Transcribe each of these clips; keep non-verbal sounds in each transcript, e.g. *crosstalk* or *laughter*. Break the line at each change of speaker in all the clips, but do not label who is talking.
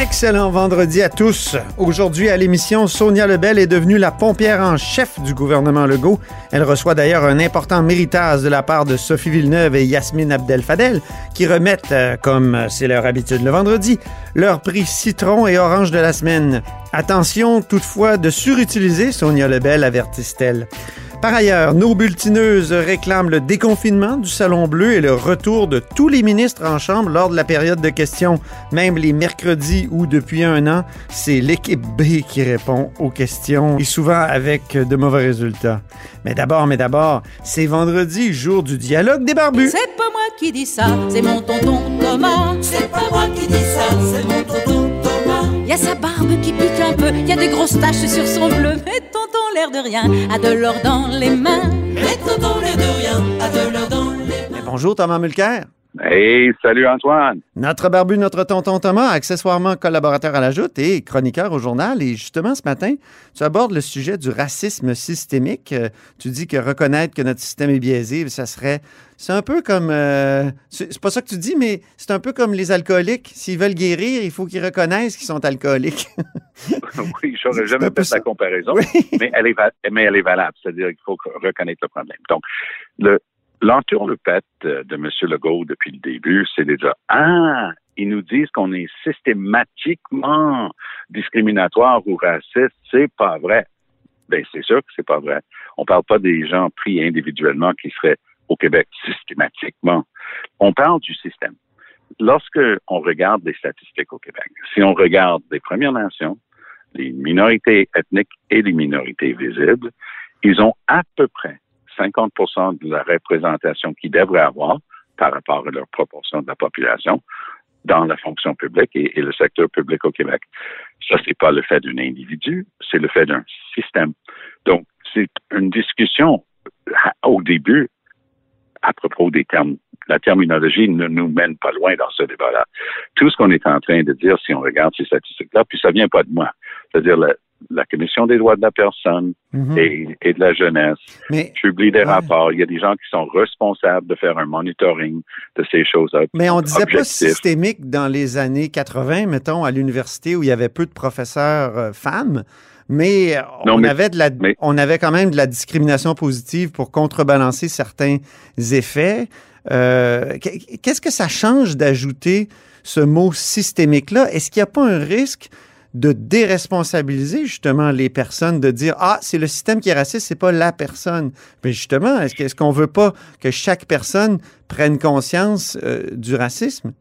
Excellent vendredi à tous. Aujourd'hui à l'émission, Sonia Lebel est devenue la pompière en chef du gouvernement Legault. Elle reçoit d'ailleurs un important méritage de la part de Sophie Villeneuve et Yasmine Abdel-Fadel qui remettent, euh, comme c'est leur habitude le vendredi, leur prix citron et orange de la semaine. Attention toutefois de surutiliser Sonia Lebel, avertisse-t-elle. Par ailleurs, nos bulletineuses réclament le déconfinement du Salon Bleu et le retour de tous les ministres en chambre lors de la période de questions, même les mercredis où depuis un an, c'est l'équipe B qui répond aux questions et souvent avec de mauvais résultats. Mais d'abord, mais d'abord, c'est vendredi, jour du dialogue des barbus.
C'est pas moi qui dis ça, c'est mon tonton Thomas.
C'est pas moi qui dis ça, c'est mon tonton Thomas.
Y a sa barbe qui pique un peu, y a des grosses taches sur son bleu. Mais tonton, l'air de rien, a de l'or dans les mains.
Mais tonton, l'air de rien, a de l'or dans les mains.
Bonjour Thomas Mulcair.
Hey, salut Antoine.
Notre barbu, notre tonton Thomas, accessoirement collaborateur à la Joute et chroniqueur au journal. Et justement, ce matin, tu abordes le sujet du racisme systémique. Euh, tu dis que reconnaître que notre système est biaisé, ça serait. C'est un peu comme. euh, c'est pas ça que tu dis, mais c'est un peu comme les alcooliques. S'ils veulent guérir, il faut qu'ils reconnaissent qu'ils sont alcooliques. *laughs*
oui, j'aurais jamais fait la comparaison,
Oui.
mais, elle est mais elle est valable. C'est-à-dire qu'il faut reconnaître le problème. Donc, le, l'entourloupette de, de M. Legault depuis le début, c'est dire Ah, ils nous disent qu'on est systématiquement discriminatoire ou raciste. C'est pas vrai. Ben, c'est sûr que c'est pas vrai. On parle pas des gens pris individuellement qui seraient au Québec systématiquement. On parle du système. Lorsque on regarde les statistiques au Québec, si on regarde les Premières Nations, les minorités ethniques et les minorités visibles, ils ont à peu près 50% de la représentation qu'ils devraient avoir par rapport à leur proportion de la population dans la fonction publique et, le secteur public au Québec. Ça, c'est pas le fait d'un individu, c'est le fait d'un système. Donc, c'est une discussion au début à propos des termes. La terminologie ne nous mène pas loin dans ce débat-là. Tout ce qu'on est en train de dire, si on regarde ces statistiques-là, puis ça vient pas de moi, c'est-à-dire la, Commission des droits de la personne
Mhm.
et, et de la jeunesse
Mais,
publie des
Ouais.
rapports. Il y a des gens qui sont responsables de faire un monitoring de ces choses-là.
mais on disait pas systémique dans les années 80, mettons, à l'université où il y avait peu de professeurs euh, femmes. Mais
Non,
on
mais-
avait de la,
mais-
on avait quand même de la discrimination positive pour contrebalancer certains effets. Euh, qu- Qu'est-ce que ça change d'ajouter ce mot systémique-là? Est-ce qu'il n'y a pas un risque de déresponsabiliser justement les personnes, de dire ah c'est le système qui est raciste, c'est pas la personne. Mais justement, est-ce est-ce qu'on veut pas que chaque personne prenne conscience euh, du racisme?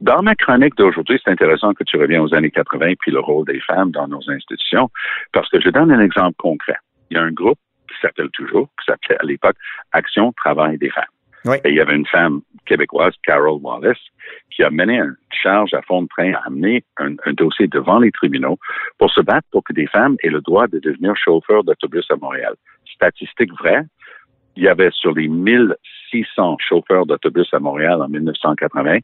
Dans ma chronique d'aujourd'hui, c'est intéressant que tu reviens aux années 80 puis le rôle des femmes dans nos institutions, parce que je donne un exemple concret. Il y a un groupe qui s'appelle toujours, qui s'appelait à l'époque Action Travail des femmes.
Oui.
Et il y avait une femme québécoise, Carol Wallace, qui a mené une charge à fond de train, a amené un, un dossier devant les tribunaux pour se battre pour que des femmes aient le droit de devenir chauffeurs d'autobus à Montréal. Statistique vraie, il y avait sur les 1600 chauffeurs d'autobus à Montréal en 1980,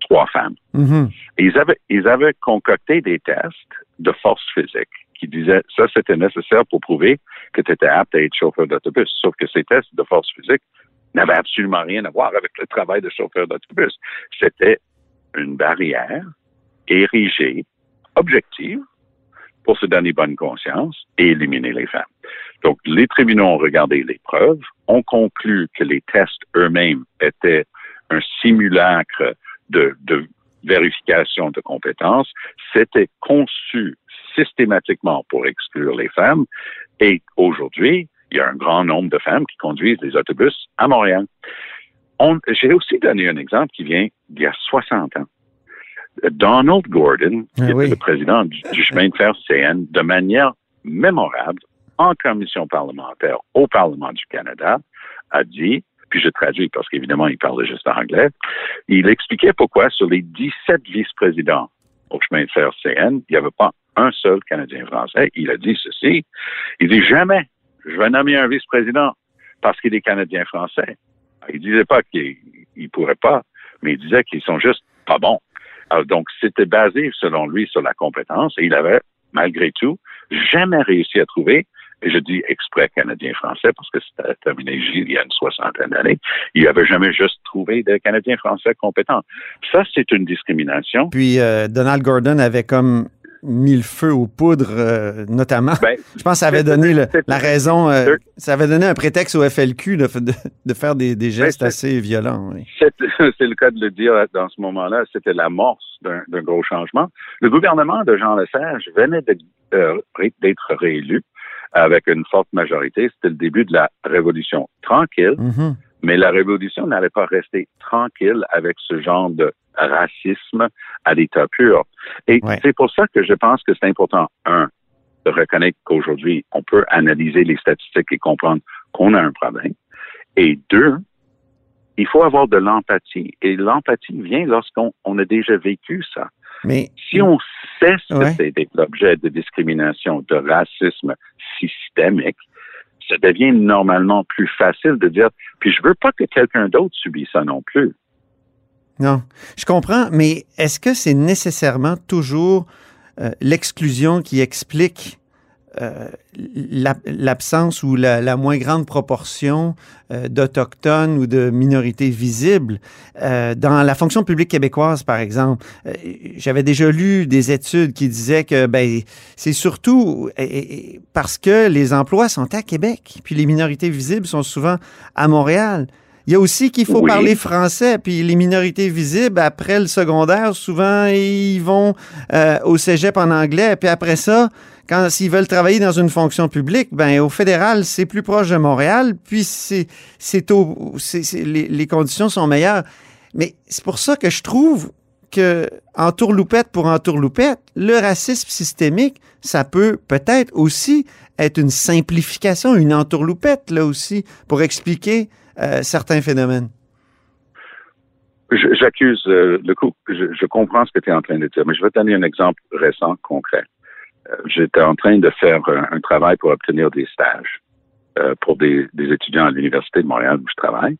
trois femmes.
Mhm.
Et ils avaient, ils avaient concocté des tests de force physique qui disaient ça, c'était nécessaire pour prouver que tu étais apte à être chauffeur d'autobus. Sauf que ces tests de force physique n'avaient absolument rien à voir avec le travail de chauffeur d'autobus. C'était une barrière érigée, objective, pour se donner bonne conscience et éliminer les femmes. Donc, les tribunaux ont regardé les preuves, ont conclu que les tests eux-mêmes étaient un simulacre de, de vérification de compétences, c'était conçu systématiquement pour exclure les femmes. Et aujourd'hui, il y a un grand nombre de femmes qui conduisent des autobus à Montréal. On- J'ai aussi donné un exemple qui vient d'il y a 60 ans. Donald Gordon, qui
Ah
était
oui.
le président du, du chemin de fer CN, de manière mémorable, en commission parlementaire au Parlement du Canada, a dit, puis je traduis parce qu'évidemment, il parle juste anglais, il expliquait pourquoi sur les 17 vice-présidents au chemin de fer CN, il n'y avait pas un seul Canadien français. Il a dit ceci. Il dit jamais je vais nommer un vice-président parce qu'il est Canadien français. Il disait pas qu'il ne pourrait pas, mais il disait qu'ils sont juste pas bons. Donc, c'était basé, selon lui, sur la compétence et il avait, malgré tout, jamais réussi à trouver et je dis exprès canadien-français parce que c'était terminé il y a une soixantaine d'années, il n'y avait jamais juste trouvé de Canadiens-français compétents. Ça, c'est une discrimination.
Puis euh, Donald Gordon avait comme mis le feu aux poudres, euh, notamment. Ben, je pense que ça avait donné la raison, euh, ça avait donné un prétexte au FLQ de, de, faire des, des ben, gestes assez violents. *laughs*
C'est le cas de le dire dans ce moment-là, c'était l'amorce d'un gros changement. Le gouvernement de Jean Lesage venait d'être réélu avec une forte majorité. C'était le début de la révolution tranquille, mm-hmm. Mais la révolution n'allait pas rester tranquille avec ce genre de racisme à l'état pur. Et c'est pour ça que je pense que c'est important, un, de reconnaître qu'aujourd'hui, on peut analyser les statistiques et comprendre qu'on a un problème. Et deux, il faut avoir de l'empathie. Et l'empathie vient lorsqu'on a déjà vécu ça. Mais si on cesse que c'est l'objet de discrimination, de racisme systémique, ça devient normalement plus facile de dire, puis je veux pas que quelqu'un d'autre subisse ça non plus.
Non, je comprends, mais est-ce que c'est nécessairement toujours euh, l'exclusion qui explique euh, l'absence ou la, moins grande proportion euh, d'Autochtones ou de minorités visibles. Euh, dans la fonction publique québécoise, par exemple, j'avais déjà lu des études qui disaient que ben, c'est surtout parce que les emplois sont à Québec, puis les minorités visibles sont souvent à Montréal. Il y a aussi qu'il faut parler français, puis les minorités visibles, après le secondaire, souvent, ils vont au cégep en anglais, puis après ça, quand s'ils veulent travailler dans une fonction publique, ben au fédéral, c'est plus proche de Montréal, puis c'est c'est les, les conditions sont meilleures. Mais c'est pour ça que je trouve que en tourloupette pour en tourloupette, le racisme systémique, ça peut peut-être aussi être une simplification, une entourloupette là aussi pour expliquer euh, certains phénomènes.
J'accuse euh, le coup. Je, je, comprends ce que tu es en train de dire, mais je vais te donner un exemple récent, concret. Euh, j'étais en train de faire un, travail pour obtenir des stages euh, pour des, étudiants à l'Université de Montréal où je travaille.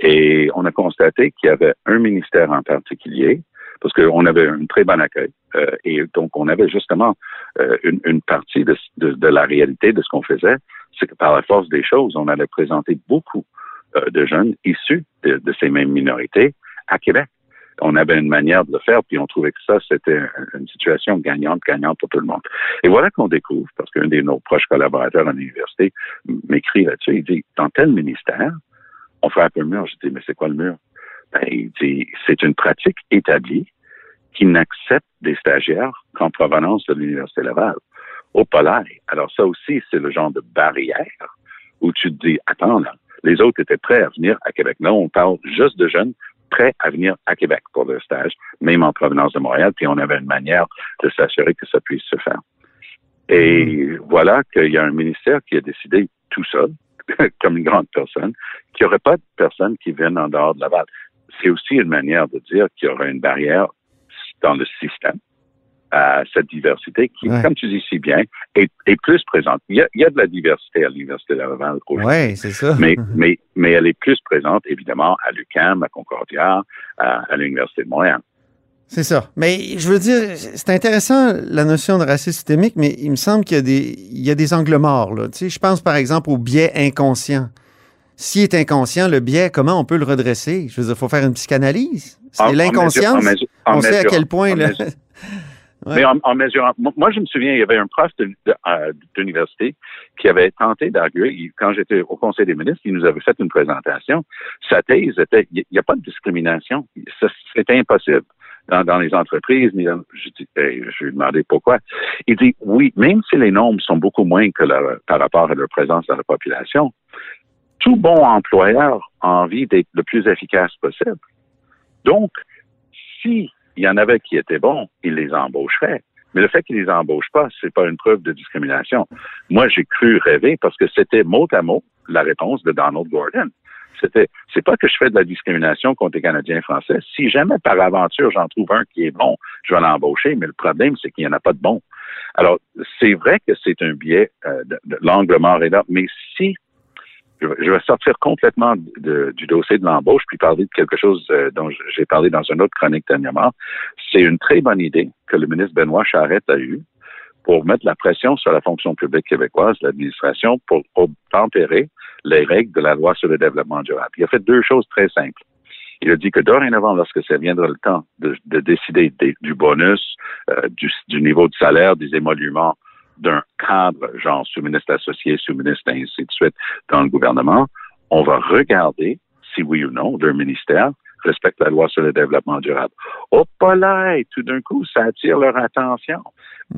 Et on a constaté qu'il y avait un ministère en particulier, parce qu'on avait un très bon accueil. Euh, et donc, on avait justement une, partie de, la réalité de ce qu'on faisait, c'est que par la force des choses, on allait présenter beaucoup de jeunes issus de, ces mêmes minorités à Québec on avait une manière de le faire, puis on trouvait que ça, c'était une situation gagnante, gagnante pour tout le monde. Et voilà qu'on découvre, parce qu'un de nos proches collaborateurs à l'université m'écrit là-dessus, il dit, dans tel ministère, on fait un mur. Je dis, mais c'est quoi le mur? Ben, il dit, c'est une pratique établie qui n'accepte des stagiaires qu'en provenance de l'Université Laval. Au polaire. Alors ça aussi, c'est le genre de barrière où tu te dis, attends, là, les autres étaient prêts à venir à Québec. Là, on parle juste de jeunes prêts à venir à Québec pour le stage, même en provenance de Montréal, puis on avait une manière de s'assurer que ça puisse se faire. Et hmm. voilà qu'il y a un ministère qui a décidé tout seul, *laughs* comme une grande personne, qu'il n'y aurait pas de personnes qui viennent en dehors de Laval. C'est aussi une manière de dire qu'il y aura une barrière dans le système à cette diversité qui, comme tu dis si bien, est, plus présente. Il y, a, de la diversité à l'Université de Laval
Oui, c'est ça.
Mais, *laughs* mais, mais elle est plus présente, évidemment, à l'UQAM, à Concordia, à, l'Université de Montréal.
C'est ça. Mais je veux dire, c'est intéressant la notion de racisme systémique, mais il me semble qu'il y a des, il y a des angles morts. Là. Tu sais, je pense par exemple au biais inconscient. S'il est inconscient, le biais, comment on peut le redresser? Je veux dire, il faut faire une psychanalyse. C'est l'inconscience. On sait à quel point. *laughs*
Mais en, mesurant, moi je me souviens, il y avait un prof euh, d'université qui avait tenté d'arguer, quand j'étais au Conseil des ministres, il nous avait fait une présentation. Sa thèse était, il n'y a pas de discrimination. C'était impossible. Dans, les entreprises, je, je lui ai demandé pourquoi. Il dit, oui, même si les nombres sont beaucoup moins que par rapport à leur présence dans la population, tout bon employeur a envie d'être le plus efficace possible. Donc, si il y en avait qui étaient bons, ils les embaucheraient. Mais le fait qu'ils les embauchent pas, c'est pas une preuve de discrimination. Moi, j'ai cru rêver parce que c'était mot à mot la réponse de Donald Gordon. C'était, c'est pas que je fais de la discrimination contre les Canadiens français. Si jamais par aventure j'en trouve un qui est bon, je vais l'embaucher, mais le problème, c'est qu'il n'y en a pas de bon. Alors, c'est vrai que c'est un biais, euh, de, l'angle mort est là, mais si je, vais- sortir complètement de- du dossier de l'embauche puis parler de quelque chose euh, dont j'ai parlé dans une autre chronique dernièrement. C'est une très bonne idée que le ministre Benoît Charette a eue pour mettre la pression sur la fonction publique québécoise, l'administration, pour tempérer les règles de la loi sur le développement durable. Il a fait deux choses très simples. Il a dit que dorénavant, lorsque ça viendra le temps de, de décider des- du bonus, euh, du, du niveau de salaire, des émoluments d'un cadre, genre sous-ministre associé, sous-ministre, ainsi de suite, dans le gouvernement, on va regarder si oui ou non leur ministère respecte la loi sur le développement durable. Oh, pas là, tout d'un coup, ça attire leur attention.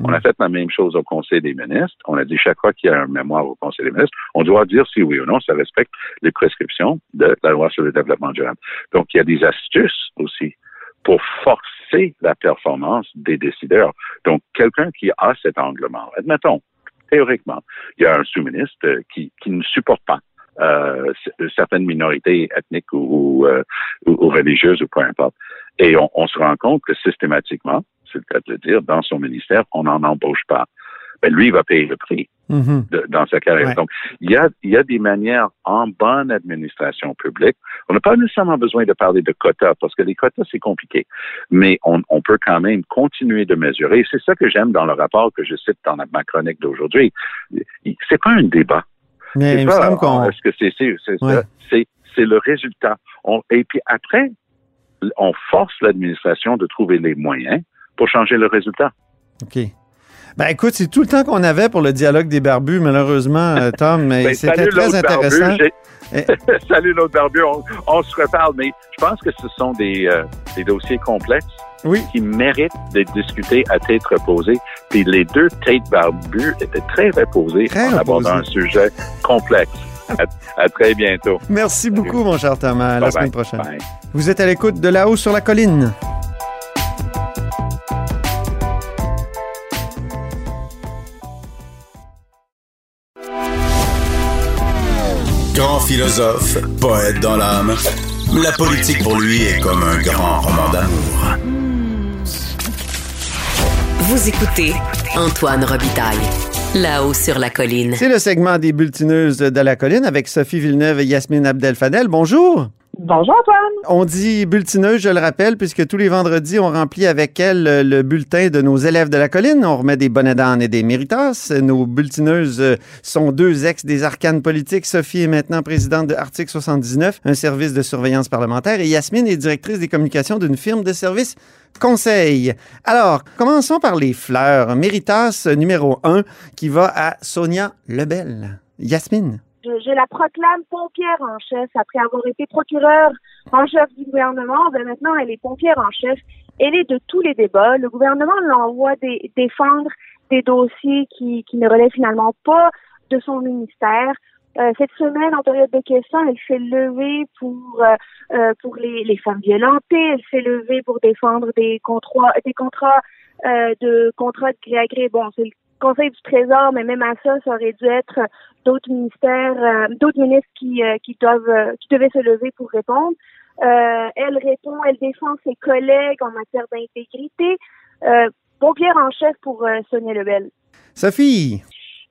On a fait la même chose au Conseil des ministres. On a dit chaque fois qu'il y a un mémoire au Conseil des ministres, on doit dire si oui ou non ça respecte les prescriptions de la loi sur le développement durable. Donc, il y a des astuces aussi pour forcer la performance des décideurs. Donc, quelqu'un qui a cet angle-là, admettons, théoriquement, il y a un sous-ministre euh, qui, qui ne supporte pas euh, certaines minorités ethniques ou, ou, euh, ou religieuses ou peu importe. Et on, on se rend compte que systématiquement, c'est le cas de le dire, dans son ministère, on n'en embauche pas. Ben, lui, il va payer le prix
Mhm.
de- dans sa carrière.
Ouais.
Donc, il y a, il y a des manières en bonne administration publique. On n'a pas nécessairement besoin de parler de quotas parce que les quotas, c'est compliqué. Mais on, on peut quand même continuer de mesurer. C'est ça que j'aime dans le rapport que je cite dans ma chronique d'aujourd'hui. C'est pas un débat.
Mais il me
pas,
semble qu'on.
Est-ce que c'est c'est
Ouais.
C'est c'est le résultat. On- et puis après, on force l'administration de trouver les moyens pour changer le résultat.
OK. Ben écoute, c'est tout le temps qu'on avait pour le dialogue des barbus, malheureusement, euh, Tom, mais
Ben,
c'était très intéressant.
barbu. *laughs* Salut l'autre barbu, on, on se reparle, mais je pense que ce sont des, euh, des dossiers complexes
Oui.
qui méritent d'être discutés à tête reposée. Puis les deux têtes barbues étaient très reposées
Très
en abordant un sujet complexe. À, à très bientôt.
Merci beaucoup, mon cher Thomas. À la semaine
bye.
prochaine.
Bye.
Vous êtes à l'écoute de là-haut sur la colline.
Philosophe, poète dans l'âme. La politique pour lui est comme un grand roman d'amour.
Vous écoutez Antoine Robitaille. Là-haut sur la colline.
C'est le segment des bulletineuses de la colline avec Sophie Villeneuve et Yasmine Abdel-Fadel. Bonjour.
Bonjour Antoine.
On dit bulletineuse, je le rappelle, puisque tous les vendredis, on remplit avec elle euh, le bulletin de nos élèves de la colline. On remet des bonnets d'âne et des méritas. Nos bulletineuses euh, sont deux ex des arcanes politiques. Sophie est maintenant présidente de Article 79, un service de surveillance parlementaire, et Yasmine est directrice des communications d'une firme de services conseil. Alors, commençons par les fleurs. Méritas numéro 1 qui va à Sonia Lebel. Yasmine.
Je, je la proclame pompière en chef après avoir été procureure en chef du gouvernement. Ben maintenant, elle est pompière en chef. Elle est de tous les débats. Le gouvernement l'envoie dé- défendre des dossiers qui, qui ne relèvent finalement pas de son ministère. Euh, cette semaine, en période de questions, elle s'est levée pour euh, euh, pour les, les femmes violentées. Elle s'est levée pour défendre des contrats des contrats euh, de contrats de gré à gré. Bon, c'est Conseil du Trésor, mais même à ça, ça aurait dû être d'autres ministères, euh, d'autres ministres qui, euh, qui doivent, euh, qui devaient se lever pour répondre. Elle répond, elle défend ses collègues en matière d'intégrité. Pompière en chef pour Sonia Lebel.
Sophie.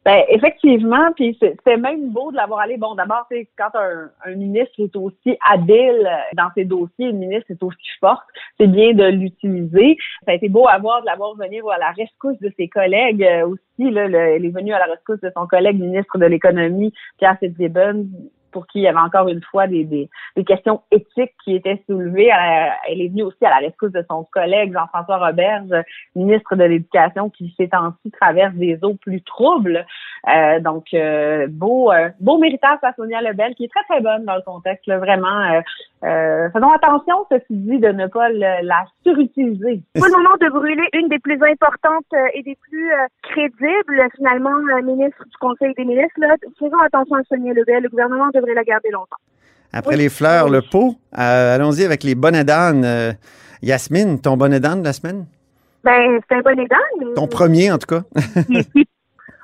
Ben, effectivement, puis c'était même beau de l'avoir allé. Bon, d'abord, c'est quand un, un ministre est aussi habile dans ses dossiers, une ministre est aussi forte, c'est bien de l'utiliser. Ça a été beau à voir de l'avoir venir à la rescousse de ses collègues euh, aussi. Là, le- elle est venue à la rescousse de son collègue ministre de l'économie, Pierre Fitzgibbon, pour qui il y avait encore une fois des, des, des questions éthiques qui étaient soulevées. Elle, elle est venue aussi à la rescousse de son collègue Jean-François Roberge, ministre de l'Éducation, qui ces temps-ci traverse des eaux plus troubles. Euh, donc, euh, beau, euh, beau méritage à Sonia Lebel, qui est très, très bonne dans le contexte. Là, vraiment, euh, faisons attention, ceci dit, de ne pas le- la surutiliser.
Pas le moment de brûler une des plus importantes euh, et des plus euh, crédibles, finalement, euh, ministre du Conseil des ministres. Là. Faisons attention à Sonia Lebel. Le gouvernement devrait la garder longtemps.
Après
Oui.
les fleurs,
Oui.
le pot, euh, allons-y avec les bonnets d'âne. Euh, Yasmine, ton bonnet d'âne de la semaine?
Ben, c'est un bon exemple. mais-
Ton premier, en tout cas. *laughs*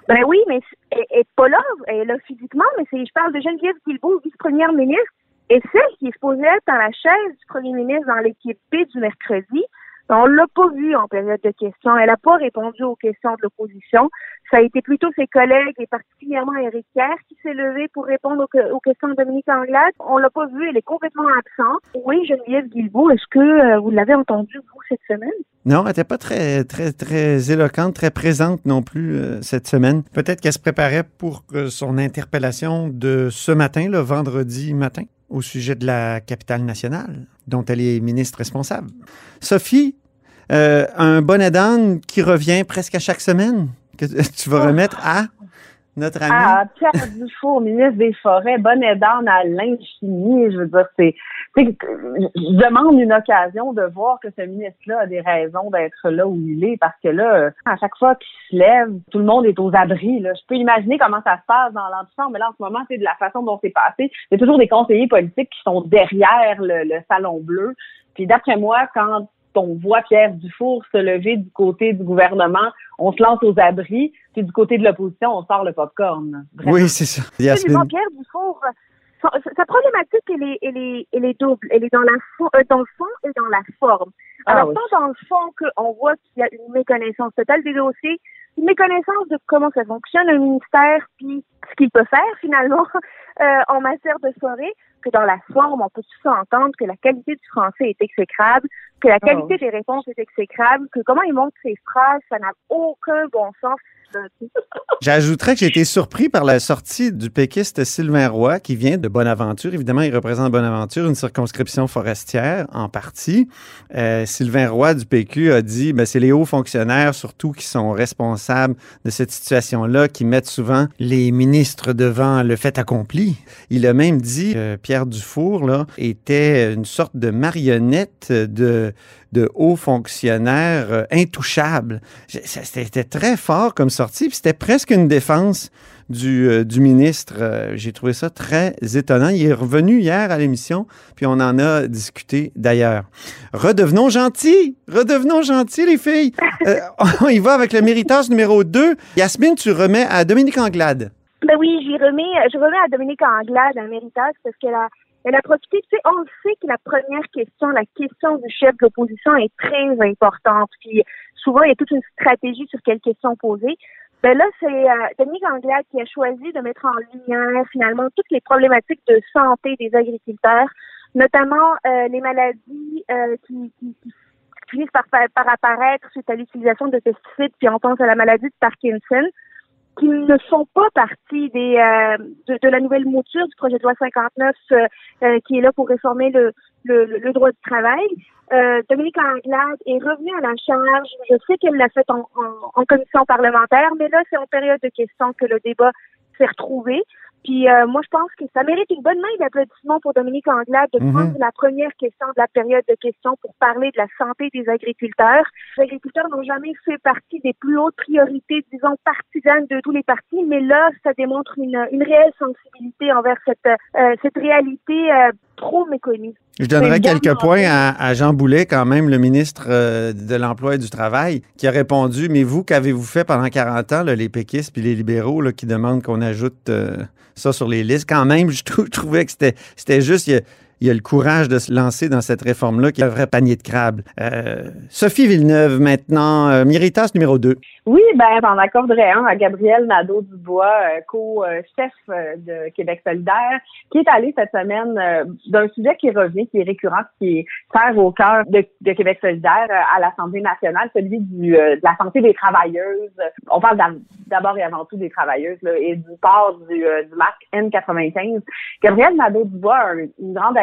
Ben oui, mais elle elle est pas là, elle est là physiquement, mais c'est, je parle de Geneviève Guilbeault, vice-première ministre, et celle qui est supposée être dans la chaise du premier ministre dans l'équipe B du mercredi. On l'a pas vu en période de questions. Elle n'a pas répondu aux questions de l'opposition. Ça a été plutôt ses collègues et particulièrement Éric Kerr qui s'est levé pour répondre aux, questions de Dominique Anglade. On l'a pas vu. Elle est complètement absente. Oui, Geneviève Guilbeault, est-ce que euh, vous l'avez entendu, vous, cette semaine?
Non, elle n'était pas très, très, très éloquente, très présente non plus euh, cette semaine. Peut-être qu'elle se préparait pour son interpellation de ce matin, le vendredi matin, au sujet de la capitale nationale, dont elle est ministre responsable. Sophie, euh, un bonnet d'âne qui revient presque à chaque semaine, que *laughs* tu vas remettre à notre ami.
Ah, Pierre Dufour, ministre des Forêts, bonnet d'âne à l'infini. Je veux dire, c'est je demande une occasion de voir que ce ministre-là a des raisons d'être là où il est, parce que là, à chaque fois qu'il se lève, tout le monde est aux abris. Là. Je peux imaginer comment ça se passe dans l'antichambre, mais là, en ce moment, c'est de la façon dont c'est passé. Il y a toujours des conseillers politiques qui sont derrière le, salon bleu. Puis d'après moi, quand on voit Pierre Dufour se lever du côté du gouvernement, on se lance aux abris, puis du côté de l'opposition, on sort le popcorn.
Oui, c'est ça.
Pierre Dufour sa problématique, elle est, elle est, elle est double. Elle est dans, la euh, dans le fond et dans la forme. Ah Alors, tant dans le fond qu'on voit qu'il y a une méconnaissance totale des dossiers, une méconnaissance de comment ça fonctionne un ministère, puis ce qu'il peut faire finalement *laughs* euh, en matière de soirée, que dans la forme, on peut tout entendre que la qualité du français est exécrable, que la ah qualité des réponses est exécrable, que comment il montre ses phrases, ça n'a aucun bon sens.
J'ajouterais que j'ai été surpris par la sortie du péquiste Sylvain Roy, qui vient de Bonaventure. Évidemment, il représente Bonaventure, une circonscription forestière en partie. Euh, Sylvain Roy du PQ a dit ben, c'est les hauts fonctionnaires surtout qui sont responsables de cette situation-là, qui mettent souvent les ministres devant le fait accompli. Il a même dit que Pierre Dufour là, était une sorte de marionnette de de hauts fonctionnaires euh, intouchables. C'était très fort comme sortie, puis c'était presque une défense du, euh, ministre. Euh, j'ai trouvé ça très étonnant. Il est revenu hier à l'émission, puis on en a discuté d'ailleurs. Redevenons gentils! Redevenons gentils, les filles! *laughs* on y va avec le méritage numéro 2. Yasmine, tu remets à Dominique Anglade.
Ben oui, j'y remets, je remets à Dominique Anglade un méritage parce qu'elle a elle a profité, tu sais, on sait que la première question, la question du chef d'opposition est très importante. Puis souvent, il y a toute une stratégie sur quelle question poser. Ben là, c'est euh, Dominique qui a choisi de mettre en lumière finalement toutes les problématiques de santé des agriculteurs, notamment euh, les maladies euh, qui, qui, qui, finissent par, par apparaître suite à l'utilisation de pesticides, puis on pense à la maladie de Parkinson qui ne font pas partie des euh, de, la nouvelle mouture du projet de loi 59 euh, euh, qui est là pour réformer le, le, le droit du travail. Dominique Anglade est revenue à la charge. Je sais qu'elle l'a fait en, en, commission parlementaire, mais là, c'est en période de questions que le débat s'est retrouvé. Puis euh, moi, je pense que ça mérite une bonne main d'applaudissement pour Dominique Anglade de mhm. prendre la première question de la période de questions pour parler de la santé des agriculteurs. Les agriculteurs n'ont jamais fait partie des plus hautes priorités, disons, partisanes de tous les partis, mais là, ça démontre une, une réelle sensibilité envers cette, euh, cette réalité euh, trop méconnue.
Je donnerais quelques points à, Jean Boulet, quand même, le ministre de l'Emploi et du Travail, qui a répondu Mais vous, qu'avez-vous fait pendant 40 ans, les péquistes puis les libéraux là, qui demandent qu'on ajoute ça sur les listes. Quand même, je, *laughs* trouvais que c'était juste, il y, a, le courage de se lancer dans cette réforme-là qui est un vrai panier de crabes. Euh, Sophie Villeneuve, maintenant, euh, Méritas numéro 2.
Oui, ben, j'en accorderais un à Gabriel Nadeau-Dubois, euh, co-chef euh, de Québec solidaire, qui est allé cette semaine d'un sujet qui revient, qui est récurrent, qui est au cœur de, Québec solidaire à l'Assemblée nationale, celui de la santé des travailleuses. On parle d'abord et avant tout des travailleuses et du port du, du marque N95. Gabriel Nadeau-Dubois a une grande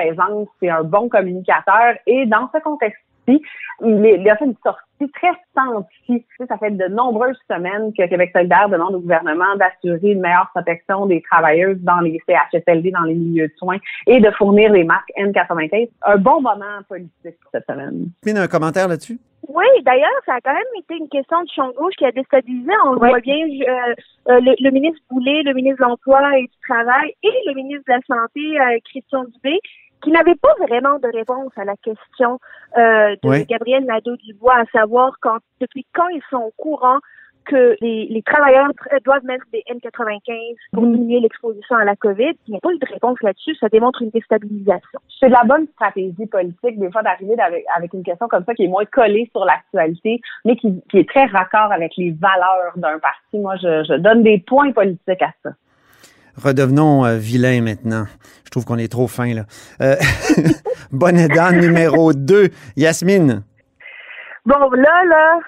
c'est un bon communicateur et dans ce contexte il, a fait une sortie très sentie. Ça fait de nombreuses semaines que Québec solidaire demande au gouvernement d'assurer une meilleure protection des travailleuses dans les CHSLD, dans les milieux de soins et de fournir les marques N95. Un bon moment politique pour cette semaine.
Mine, un commentaire là-dessus?
Oui, d'ailleurs, ça a quand même été une question de champ gauche qui a déstabilisé. On voit bien euh, euh, le, ministre Boulay, le ministre de l'Emploi et du Travail et le ministre de la Santé, euh, Christian Dubé, qui n'avait pas vraiment de réponse à la question euh, de Gabriel Nadeau-Dubois, à savoir quand, depuis quand ils sont au courant que les, les travailleurs doivent mettre des N95 pour diminuer l'exposition à la COVID. Il n'y a pas eu de réponse là-dessus. Ça démontre une déstabilisation.
C'est de la bonne stratégie politique, des fois, d'arriver avec, avec une question comme ça qui est moins collée sur l'actualité, mais qui, qui est très raccord avec les valeurs d'un parti. Moi, je, je donne des points politiques à ça.
Redevenons euh, vilains maintenant. Je trouve qu'on est trop fin, là. Euh, *laughs* bonne dame numéro 2, Yasmine.
Bon, là, là,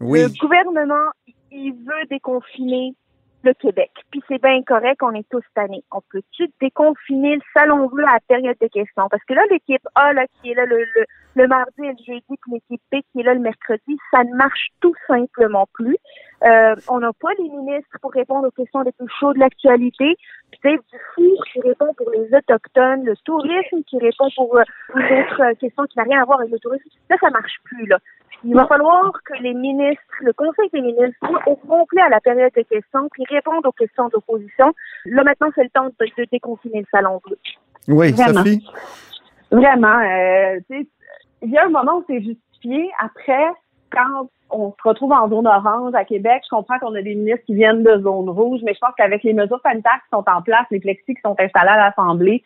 Oui.
le gouvernement, il veut déconfiner le Québec. Puis c'est bien correct, on est tous tannés. On peut-tu déconfiner le salon bleu à la période de questions? Parce que là, l'équipe A, là, qui est là le, le, le mardi et le jeudi, puis l'équipe B qui est là le mercredi, ça ne marche tout simplement plus. Euh, on n'a pas les ministres pour répondre aux questions les plus chaudes de l'actualité. Puis Dave Dufour qui répond pour les Autochtones, le tourisme qui répond pour euh, une autre euh, question qui n'a rien à voir avec le tourisme. Là, ça marche plus, là. Il va falloir que les ministres, le Conseil des ministres, soient au complet à la période de questions, puis répondent aux questions d'opposition. Là, maintenant, c'est le temps de, de déconfiner le salon bleu.
Oui,
Vraiment.
Sophie?
Vraiment. euh, tu sais, il y a un moment où c'est justifié. Après, quand on se retrouve en zone orange à Québec, je comprends qu'on a des ministres qui viennent de zone rouge, mais je pense qu'avec les mesures sanitaires qui sont en place, les plexis qui sont installés à l'Assemblée,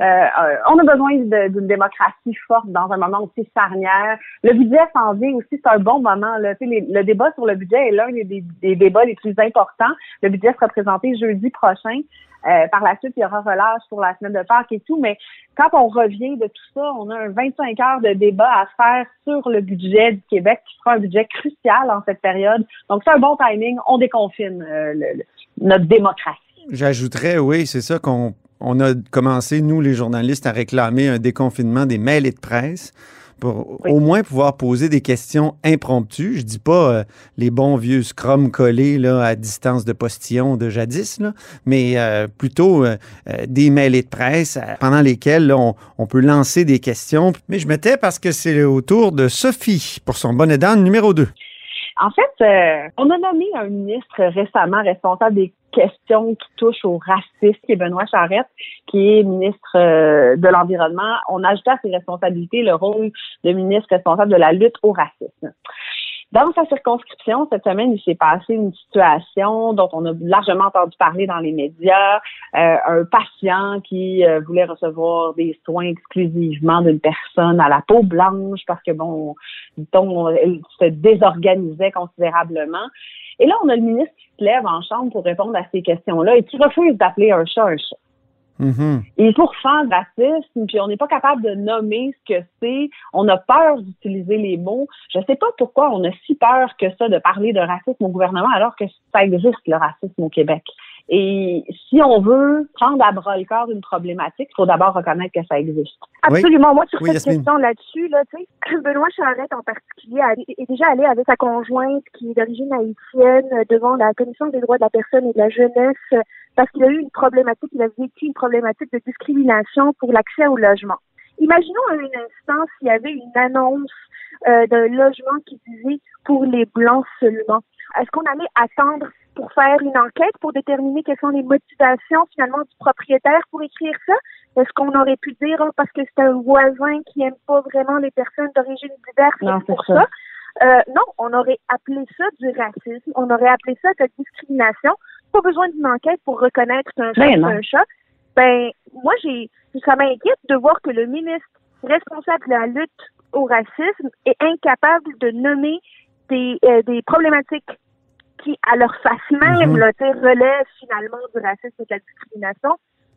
euh, euh, on a besoin d'une démocratie forte dans un moment aussi charnière. Le budget s'en vient aussi, c'est un bon moment. Là. Les- le débat sur le budget est l'un des, débats les plus importants. Le budget sera présenté jeudi prochain. Euh, par la suite, il y aura relâche pour la semaine de Pâques et tout, mais quand on revient de tout ça, on a un 25 heures de débat à faire sur le budget du Québec, qui sera un budget crucial en cette période. Donc, c'est un bon timing. On déconfine euh, notre démocratie.
J'ajouterais, oui, c'est ça qu'on on a commencé, nous, les journalistes, à réclamer un déconfinement des mails et de presse pour
Oui.
au moins pouvoir poser des questions impromptues. Je dis pas euh, les bons vieux scrum collés là, à distance de postillon de jadis, là, mais euh, plutôt euh, des mails et de presse pendant lesquels là, on, on peut lancer des questions. Mais je mettais parce que c'est au tour de Sophie pour son bonnet d'âne numéro 2.
En fait, on a nommé un ministre récemment responsable des questions qui touchent au racisme, qui est Benoît Charette, qui est ministre euh, de l'Environnement. On a ajouté à ses responsabilités le rôle de ministre responsable de la lutte au racisme. Dans sa circonscription, cette semaine, il s'est passé une situation dont on a largement entendu parler dans les médias. Euh, un patient qui euh, voulait recevoir des soins exclusivement d'une personne à la peau blanche parce que, bon, dont elle se désorganisait considérablement. Et là, on a le ministre qui se lève en chambre pour répondre à ces questions-là et qui refuse d'appeler un chat un chat.
Mhm.
Et pour faire racisme, puis on n'est pas capable de nommer ce que c'est, on a peur d'utiliser les mots. Je ne sais pas pourquoi on a si peur que ça de parler de racisme au gouvernement alors que ça existe, le racisme au Québec. Et si on veut prendre à bras le corps une problématique, il faut d'abord reconnaître que ça existe.
Oui.
Absolument. Moi, sur
Oui,
cette
Yasmine.
question là-dessus, là, tu sais, *clears throat* Benoît Charette en particulier est déjà allé avec sa conjointe qui est d'origine haïtienne devant la Commission des droits de la personne et de la jeunesse parce qu'il a eu une problématique, il a vécu une problématique de discrimination pour l'accès au logement. Imaginons à un instant s'il y avait une annonce euh, d'un logement qui disait pour les blancs seulement. Est-ce qu'on allait attendre pour faire une enquête pour déterminer quelles sont les motivations finalement du propriétaire pour écrire ça? Est-ce qu'on aurait pu dire oh, parce que c'est un voisin qui aime pas vraiment les personnes d'origine diverse
Non,
c'est pour
ça.
ça? Euh, non, on aurait appelé ça du racisme, on aurait appelé ça de la discrimination. Pas besoin d'une enquête pour reconnaître qu'un chat,
Ben
c'est
non.
un chat. Ben, moi, j'ai, ça m'inquiète de voir que le ministre responsable de la lutte au racisme est incapable de nommer des, euh, des problématiques qui, à leur face même,
Mhm.
là, relèvent finalement du racisme et de la discrimination.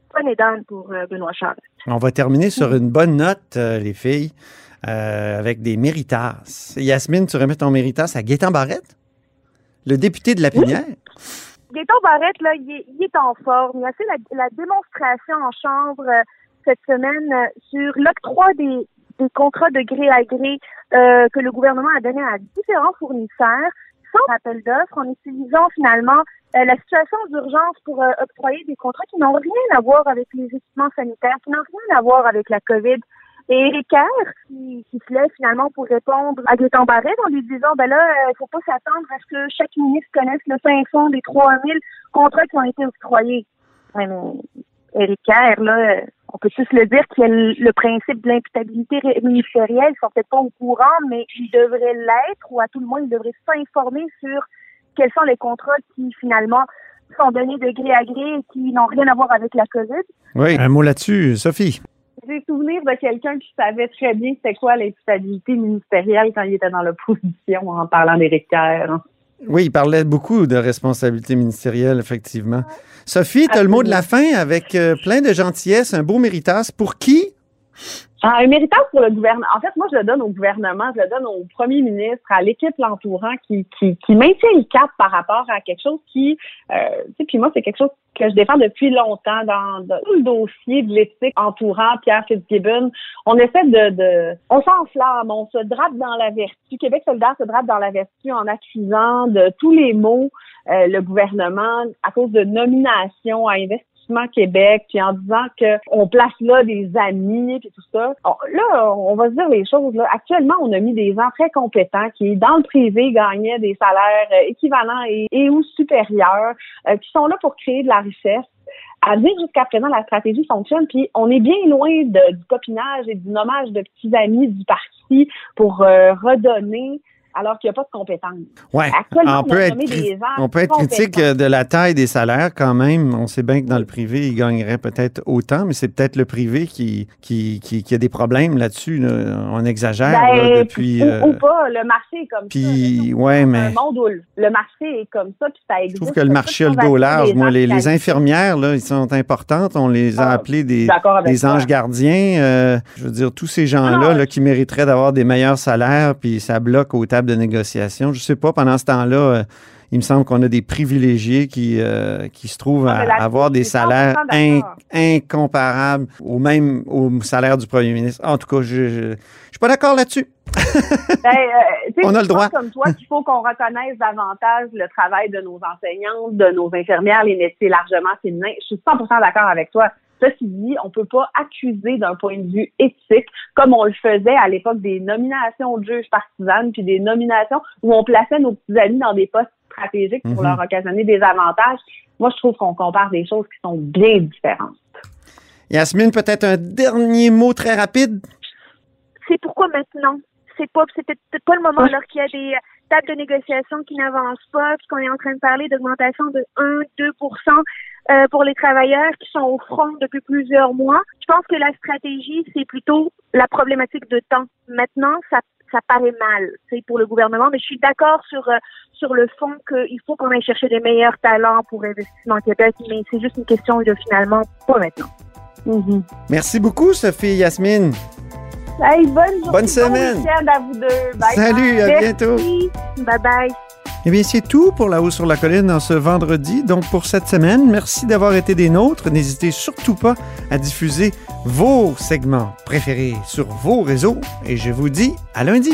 Prenez d'âne pour euh, Benoît Charles.
On va terminer sur une bonne note, euh, les filles, euh, avec des méritas. Yasmine, tu remets ton méritas à Gaétan Barrette, le député de la Pinière?
Gaëtan Barrette, là, il est, il est en forme. Il a fait la, la démonstration en chambre cette semaine sur l'octroi des, des contrats de gré à gré que le gouvernement a donné à différents fournisseurs sans appel d'offres en utilisant finalement euh, la situation d'urgence pour euh, octroyer des contrats qui n'ont rien à voir avec les équipements sanitaires, qui n'ont rien à voir avec la COVID. Et Kerr, qui, qui se lève finalement pour répondre à Gaétan Barrette en lui disant, ben là, il faut pas s'attendre à ce que chaque ministre connaisse le fin fond des 3000 contrats qui ont été octroyés. Ouais, mais Kerr, là, euh, on peut tous le dire qu'il y a le, le principe de l'imputabilité ministérielle. Ils sont peut-être pas au courant, mais ils devraient l'être, ou à tout le moins, ils devraient s'informer sur quels sont les contrats qui finalement sont donnés de gré à gré et qui n'ont rien à voir avec la COVID.
Oui, un mot là-dessus, Sophie.
J'ai souvenir de quelqu'un qui savait très bien c'était quoi l'imputabilité ministérielle quand il était dans l'opposition en parlant d'Éric Kerr.
Oui, il parlait beaucoup de responsabilité ministérielle, effectivement. Sophie, tu as le mot de la fin avec euh, plein de gentillesse, un beau méritas. Pour qui?
Ah, un méritage pour le gouvernement. En fait, moi, je le donne au gouvernement, je le donne au premier ministre, à l'équipe l'entourant qui, qui, qui maintient le cap par rapport à quelque chose qui, euh, tu sais, puis moi, c'est quelque chose que je défends depuis longtemps dans, tout le dossier de l'éthique entourant Pierre Fitzgibbon. On essaie de, de on s'enflamme, on se drape dans la vertu. Québec solidaire se drape dans la vertu en accusant de tous les mots euh, le gouvernement à cause de nominations à Québec, puis en disant que on place là des amis puis tout ça. là, on va se dire les choses. Là. Actuellement, on a mis des gens très compétents qui, dans le privé, gagnaient des salaires euh, équivalents et, ou supérieurs, euh, qui sont là pour créer de la richesse à dire jusqu'à présent, la stratégie fonctionne, puis on est bien loin du copinage et du nommage de petits amis du parti pour euh, redonner alors qu'il n'y a pas de compétences.
Ouais. on, peut être, on peut être critique de la taille des salaires quand même. On sait bien que dans le privé, ils gagneraient peut-être autant, mais c'est peut-être le privé qui, qui, qui, a des problèmes là-dessus. On exagère
ben,
depuis.
Ou, euh, pas, le marché est comme
puis, ça. Ouais, mais.
Un monde où le marché est comme ça, puis ça existe.
Je trouve que le marché a le dos large. Moi, les, infirmières, là, ils sont importantes. On les a ah, appelées des, des anges gardiens. Euh, je veux dire, tous ces gens-là là, qui mériteraient d'avoir des meilleurs salaires, puis ça bloque aux tables de négociation. Je sais pas, pendant ce temps-là, euh, il me semble qu'on a des privilégiés qui, euh, qui se trouvent à, avoir des salaires incomparables au même au salaire du premier ministre. En tout cas, je ne suis pas d'accord là-dessus. *laughs*
ben, euh, On a le droit. comme toi qu'il faut qu'on reconnaisse davantage le travail de nos enseignantes, de nos infirmières, les métiers largement féminins. Je suis 100% d'accord avec toi. Ceci dit, on peut pas accuser d'un point de vue éthique, comme on le faisait à l'époque des nominations de juges partisanes, puis des nominations où on plaçait nos petits amis dans des postes stratégiques pour mhm. leur occasionner des avantages. Moi, je trouve qu'on compare des choses qui sont bien différentes.
Yasmine, peut-être un dernier mot très rapide?
C'est pourquoi maintenant? C'est pas, c'est peut-être pas le moment alors qu'il y a des tables de négociation qui n'avancent pas, puis qu'on est en train de parler d'augmentation de 1-2 euh, pour les travailleurs qui sont au front depuis plusieurs mois. Je pense que la stratégie, c'est plutôt la problématique de temps. Maintenant, ça ça paraît mal, pour le gouvernement, mais je suis d'accord sur euh, sur le fond qu'il faut qu'on aille chercher des meilleurs talents pour Investissement Québec, mais c'est juste une question de finalement pas maintenant.
Mm-hmm. Merci beaucoup, Sophie Yasmine.
Bonne,
bonne
semaine.
à vous deux.
Salut, à bientôt.
Bye bye.
Eh bien, c'est tout pour La Haut sur la Colline en ce vendredi. Donc, pour cette semaine, merci d'avoir été des nôtres. N'hésitez surtout pas à diffuser vos segments préférés sur vos réseaux. Et je vous dis à lundi.